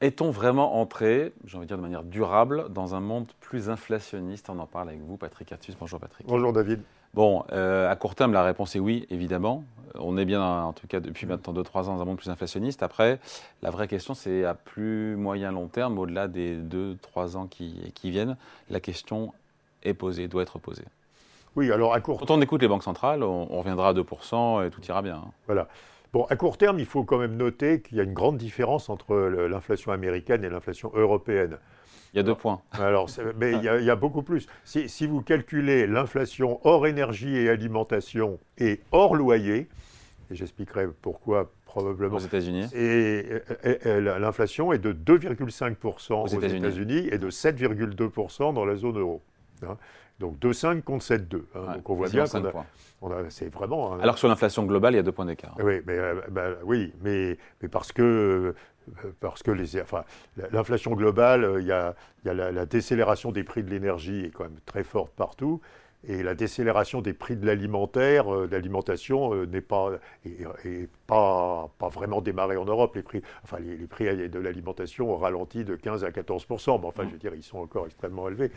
Est-on vraiment entré, j'ai envie de dire de manière durable, dans un monde plus inflationniste? On en parle avec vous, Patrick Artus. Bonjour Patrick. Bonjour David. Bon, euh, à court terme, la réponse est oui, évidemment. On est bien, en tout cas depuis maintenant 2-3 ans, dans un monde plus inflationniste. Après, la vraie question, c'est à plus moyen long terme, au-delà des 2-3 ans qui, qui viennent, la question est posée, doit être posée. Oui, alors à court Quand on écoute les banques centrales, on, reviendra à 2% et tout ira bien. Hein. Voilà. Bon, à court terme, il faut quand même noter qu'il y a une grande différence entre l'inflation américaine et l'inflation européenne. Il y a deux points. Alors, mais il y, a, beaucoup plus. Si, vous calculez l'inflation hors énergie et alimentation et hors loyer, et j'expliquerai pourquoi probablement. Aux États-Unis. Et, l'inflation est de 2,5% aux, États-Unis et de 7,2% dans la zone euro. Hein. Donc 2,5 contre 7,2. Hein. Donc on voit bien qu'on a, c'est vraiment. Alors que sur l'inflation globale, il y a deux points d'écart. Oui, mais, euh, bah, oui, mais, mais parce que euh, parce que les, enfin, l'inflation globale, euh, il y a, il y a la, la, décélération des prix de l'énergie est quand même très forte partout. Et la décélération des prix de l'alimentaire, euh, d'alimentation, euh, n'est pas, et, pas, pas, vraiment démarré en Europe. Les prix, enfin, les, prix de l'alimentation ont ralenti de 15 à 14% Mais enfin, je veux dire, ils sont encore extrêmement élevés.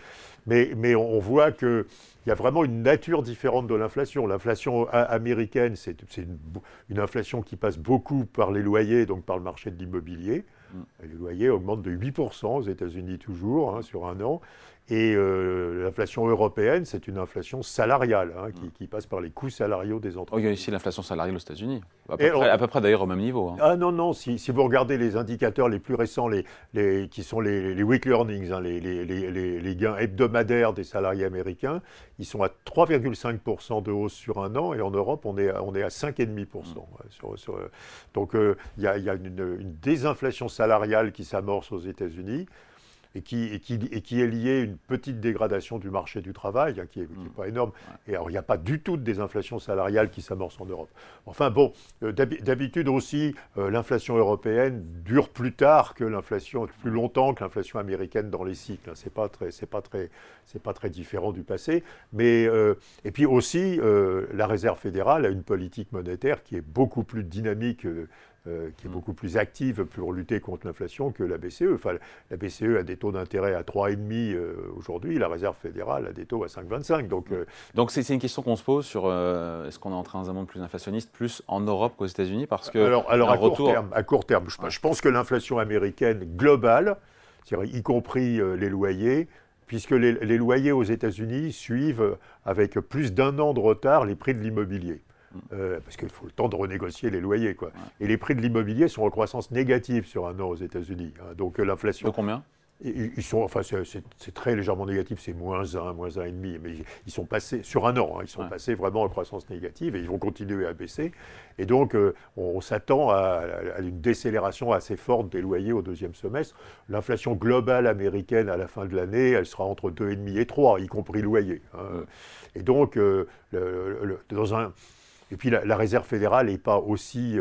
Mais, mais on, voit qu'il y a vraiment une nature différente de l'inflation. L'inflation américaine, c'est une, une, inflation qui passe beaucoup par les loyers, donc par le marché de l'immobilier. Mm. Les loyers augmentent de 8% aux États-Unis toujours, hein, sur un an. Et euh, l'inflation européenne, c'est une inflation salariale hein, qui, passe par les coûts salariaux des entreprises. Oh, il y a ici l'inflation salariale aux États-Unis, à, peu près, d'ailleurs au même niveau. Hein. Ah non, non, si, si, vous regardez les indicateurs les plus récents, les, les qui sont les, les weekly earnings, hein, les, les, gains hebdomadaires des salariés américains, ils sont à 3,5% de hausse sur un an, et en Europe, on est, on est à 5,5%. Sur, sur, donc euh, il y a, y a une, une désinflation salariale qui s'amorce aux États-Unis et qui, et qui, et qui, est lié à une petite dégradation du marché du travail, hein, qui n'est mm. pas énorme. Et alors, il n'y a pas du tout de désinflation salariale qui s'amorce en Europe. Enfin bon, euh, d'habitude aussi, euh, l'inflation européenne dure plus tard que l'inflation, plus longtemps que l'inflation américaine dans les cycles. Hein. Pas très, c'est pas très, c'est pas très différent du passé. Mais euh, et puis aussi, la Réserve fédérale a une politique monétaire qui est beaucoup plus dynamique euh, qui est mm. beaucoup plus active pour lutter contre l'inflation que la BCE. Enfin, la BCE a des taux d'intérêt à 3,5 euh, aujourd'hui, la Réserve fédérale a des taux à 5,25. Donc, euh, donc c'est une question qu'on se pose sur est-ce qu'on est en train dans un monde plus inflationniste, plus en Europe qu'aux États-Unis? Parce que alors, alors à, court terme, à court terme, je, pense que l'inflation américaine globale, y compris les loyers, puisque les, les loyers aux États-Unis suivent avec plus d'un an de retard les prix de l'immobilier. Euh, parce qu'il faut le temps de renégocier les loyers. Quoi. Et les prix de l'immobilier sont en croissance négative sur un an aux États-Unis. Hein. donc euh, l'inflation. De combien? Ils sont, enfin, c'est très légèrement négatif, c'est moins 1, moins 1,5, mais ils sont passés, sur un an, hein, ils sont passés vraiment en croissance négative et ils vont continuer à baisser. Et donc, euh, on, s'attend à, une décélération assez forte des loyers au deuxième semestre. L'inflation globale américaine à la fin de l'année, elle sera entre 2,5 et 3, y compris loyer. Hein. Et donc, le, dans un et puis la, Réserve fédérale n'est pas aussi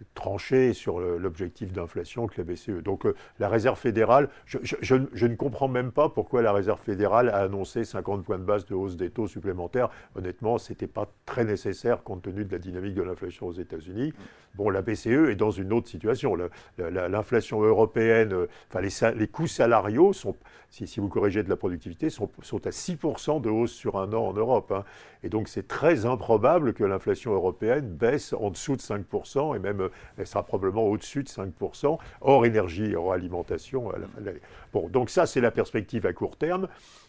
euh, tranchée sur l'objectif d'inflation que la BCE. Donc euh, la Réserve fédérale, je, ne comprends même pas pourquoi la Réserve fédérale a annoncé 50 points de base de hausse des taux supplémentaires. Honnêtement, ce n'était pas très nécessaire compte tenu de la dynamique de l'inflation aux États-Unis. Bon, la BCE est dans une autre situation. L'inflation européenne, euh, enfin les, coûts salariaux sont, si, vous corrigez de la productivité, sont, à 6% de hausse sur un an en Europe. Hein. Et donc c'est très improbable que l'inflation européenne baisse en dessous de 5% et même elle sera probablement au-dessus de 5%, hors énergie, hors alimentation à la fin de l'année. Bon, donc ça c'est la perspective à court terme.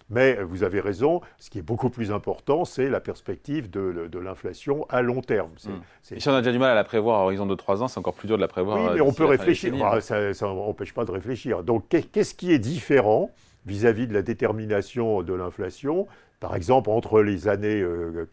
Mais vous avez raison, ce qui est beaucoup plus important, c'est la perspective de, l'inflation à long terme. Hmm. Et si on a déjà du mal à la prévoir à horizon de 3 ans, c'est encore plus dur de la prévoir. Oui, mais on peut réfléchir. ça n'empêche pas de réflchir. Donc, qu'est-ce qui est différent vis-à-vis de la détermination de l'inflation. Par exemple, entre les années euh,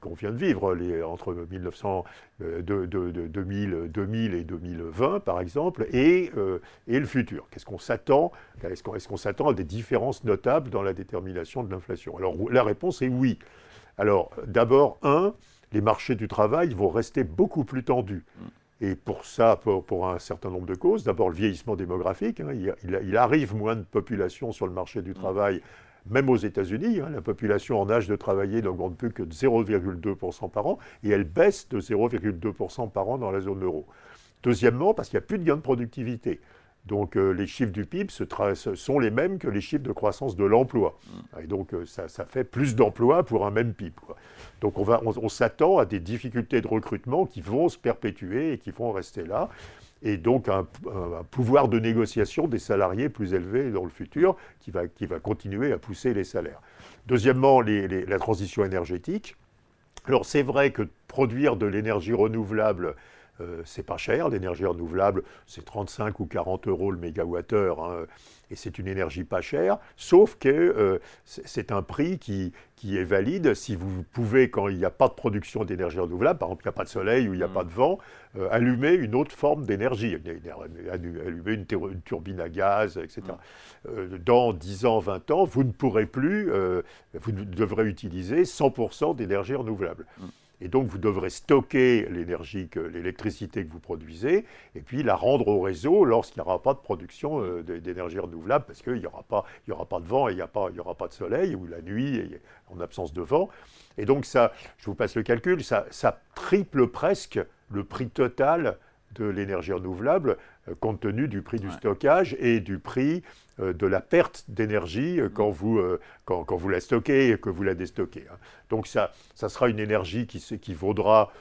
qu'on vient de vivre, entre 1900, euh, de, 2000, 2000, et 2020, par exemple, et, euh, et le futur. Qu'est-ce qu'on s'attend Est-ce qu'on s'attend à des différences notables dans la détermination de l'inflation? Alors, la réponse est oui. Alors, d'abord, un, les marchés du travail vont rester beaucoup plus tendus. Et pour ça, pour, un certain nombre de causes, d'abord le vieillissement démographique, hein. il, arrive moins de population sur le marché du travail, même aux États-Unis. Hein. la population en âge de travailler n'augmente plus que de 0,2% par an, et elle baisse de 0,2% par an dans la zone euro. Deuxièmement, parce qu'il n'y a plus de gains de productivité. Donc les chiffres du PIB sont les mêmes que les chiffres de croissance de l'emploi. Mm. Et donc ça, fait plus d'emplois pour un même PIB. Donc on, va, on s'attend à des difficultés de recrutement qui vont se perpétuer et qui vont rester là et donc un, pouvoir de négociation des salariés plus élevé dans le futur qui va, qui va continuer à pousser les salaires. Deuxièmement, la transition énergétique. Alors c'est vrai que produire de l'énergie renouvelable, euh, c'est pas cher. L'énergie renouvelable, c'est 35 ou 40 euros le mégawattheure. Hein et c'est une énergie pas chère, sauf que euh, c'est un prix qui, qui, est valide si vous pouvez, quand il n'y a pas de production d'énergie renouvelable, par exemple il n'y a pas de soleil ou il n'y a mm. pas de vent, euh, allumer une autre forme d'énergie, allumer une, turbine à gaz, etc. Mm. Euh, dans 10 ans, 20 ans, vous ne pourrez plus, vous devrez utiliser 100% d'énergie renouvelable. Mm. Et donc, vous devrez stocker l'énergie, l'électricité que vous produisez, et puis la rendre au réseau lorsqu'il n'y aura pas de production euh, d'énergie renouvelable, parce qu'il n'y aura, pas, aura pas de vent et il n'y aura pas de soleil, ou la nuit, en absence de vent. Et donc, ça, je vous passe le calcul, ça, triple presque le prix total de l'énergie renouvelable, compte tenu du prix du stockage et du prix euh, de la perte d'énergie euh, quand, vous, quand, quand, vous la stockez et que vous la déstockez. Hein. Donc ça, ça sera une énergie qui, qui vaudra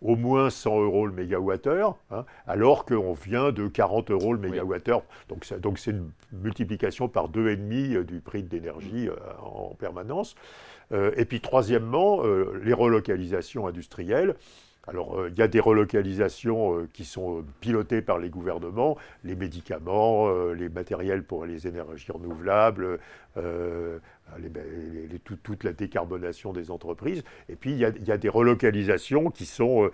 au moins 100 euros le mégawattheure, hein, alors qu'on vient de 40 euros le mégawattheure. Donc, donc c'est une multiplication par deux et demi du prix de l'énergie en permanence. et puis troisièmement, les relocalisations industrielles. Alors, euh, il y a des relocalisations euh, qui sont euh, pilotées par les gouvernements, les médicaments, les matériels pour les énergies renouvelables, toute la décarbonation des entreprises. Et puis, il y a, des relocalisations qui sont,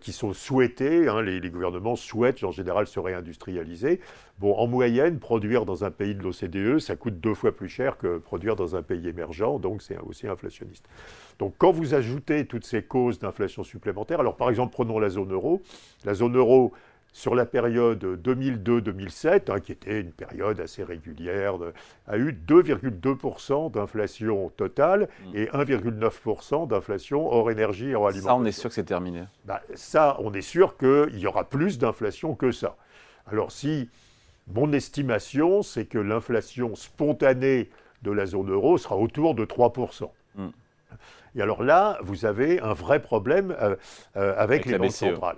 qui sont souhaitées. Hein. les, gouvernements souhaitent, en général, se réindustrialiser. Bon, en moyenne, produire dans un pays de l'OCDE, ça coûte deux fois plus cher que produire dans un pays émergent, donc c'est aussi inflationniste. Donc quand vous ajoutez toutes ces causes d'inflation supplémentaire, alors par exemple prenons la zone euro, la zone euro sur la période 2002-2007, hein, qui était une période assez régulière, a eu 2,2% d'inflation totale mm. et 1,9% d'inflation hors énergie et hors alimentation. Ça, on est sûr que c'est terminé. Bah, ça, on est sûr qu'il y aura plus d'inflation que ça. Alors si mon estimation, c'est que l'inflation spontanée de la zone euro sera autour de 3%. Et alors là, vous avez un vrai problème euh, euh, avec, les banques centrales.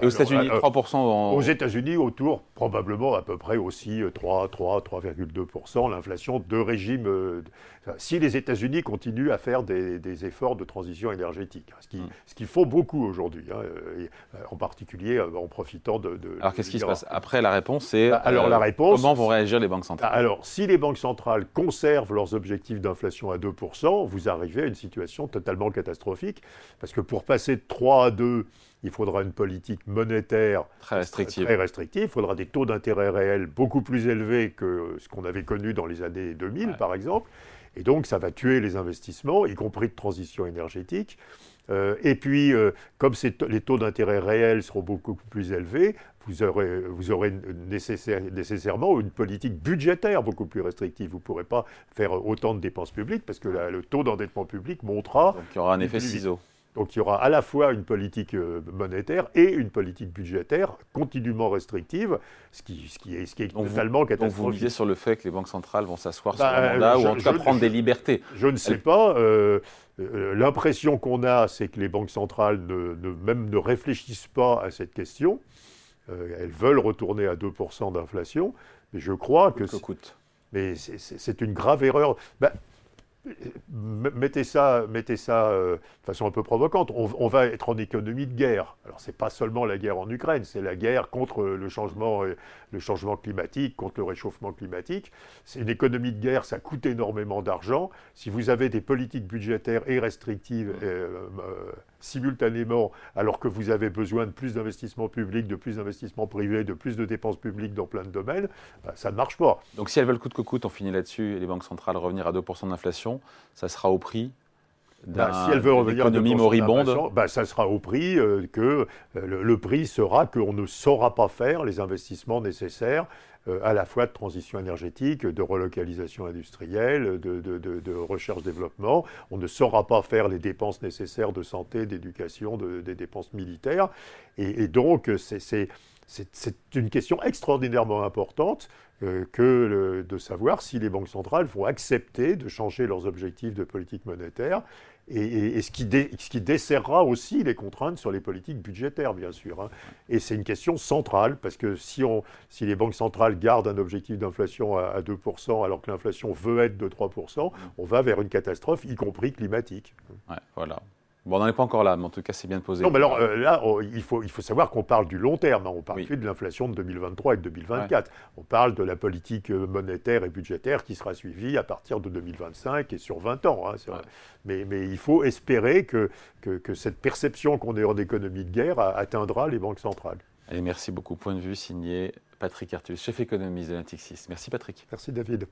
Et aux États-Unis, 3% euh, Aux États-Unis, autour, probablement à peu près aussi 3, 3, 3,2%, l'inflation de régime. si les États-Unis continuent à faire des, efforts de transition énergétique, hein, ce qu'ils hmm. font beaucoup aujourd'hui, hein, en particulier en profitant de. alors qu'est-ce qui se passe Après, la réponse, c'est. Bah, alors la réponse. Comment vont réagir les banques centrales? Alors, si les banques centrales conservent leurs objectifs d'inflation à 2%, vous arrivez à une situation totalement catastrophique, parce que pour passer de 3 à 2, il faudra une politique monétaire très restrictive. Très restrictive. Il faudra des taux d'intérêt réels beaucoup plus élevés que ce qu'on avait connu dans les années 2000, par exemple. Et donc, ça va tuer les investissements, y compris de transition énergétique. Euh, et puis, euh, comme les taux d'intérêt réels seront beaucoup plus élevés, vous aurez, vous aurez nécessairement une politique budgétaire beaucoup plus restrictive. Vous ne pourrez pas faire autant de dépenses publiques parce que le taux d'endettement public montera. Donc il y aura un effet ciseau. Donc il y aura à la fois une politique euh, monétaire et une politique budgétaire continuellement restrictive, ce qui, ce qui est, ce qui est totalement catastrophique. Donc vous misez sur le fait que les banques centrales vont s'asseoir sur un bah, mandat ou en tout cas prendre des libertés. Je ne sais pas. Euh, euh, l'impression qu'on a, c'est que les banques centrales ne, même ne réfléchissent pas à cette question. elles veulent retourner à 2% d'inflation, mais je crois que... coûte? Mais c'est une grave erreur. Bah, mettez ça, mettez ça euh, de façon un peu provocante. On, va être en économie de guerre. Alors c'est pas seulement la guerre en Ukraine, c'est la guerre contre le changement, euh, le changement climatique, contre le réchauffement climatique. C'est une économie de guerre, ça coûte énormément d'argent. Si vous avez des politiques budgétaires et restrictives euh, simultanément, alors que vous avez besoin de plus d'investissements publics, de plus d'investissements privés, de plus de dépenses publiques dans plein de domaines, bah, ça ne marche pas. Donc si elles veulent coûte que coûte, on finit là-dessus, et les banques centrales revenir à 2% d'inflation, ça sera au prix bah, si elle veut revenir économie moribonde, bah, ça sera au prix euh, que euh, le, prix sera qu'on ne saura pas faire les investissements nécessaires euh, à la fois de transition énergétique, de relocalisation industrielle, de, recherche-développement. On ne saura pas faire les dépenses nécessaires de santé, d'éducation, des dépenses militaires. Et, donc, c'est une question extraordinairement importante que de savoir si les banques centrales vont accepter de changer leurs objectifs de politique monétaire et, ce, qui ce, qui desserrera aussi les contraintes sur les politiques budgétaires, bien sûr. Hein. Et c'est une question centrale, parce que si, on, si les banques centrales gardent un objectif d'inflation à, à 2%, alors que l'inflation veut être de 3%, on va vers une catastrophe, y compris climatique. Ouais, voilà. Bon, on n'en est pas encore là, mais en tout cas, c'est bien de poser. Non, mais alors euh, là, il, faut, il faut savoir qu'on parle du long terme. Hein. On parle plus de l'inflation de 2023 et de 2024. On parle de la politique euh, monétaire et budgétaire qui sera suivie à partir de 2025 et sur 20 ans. Hein, mais, mais, il faut espérer que, que, cette perception qu'on est en économie de guerre atteindra les banques centrales. Allez, merci beaucoup. Point de vue signé Patrick Artus, chef économiste de l'Intixis. Merci Patrick. Merci David.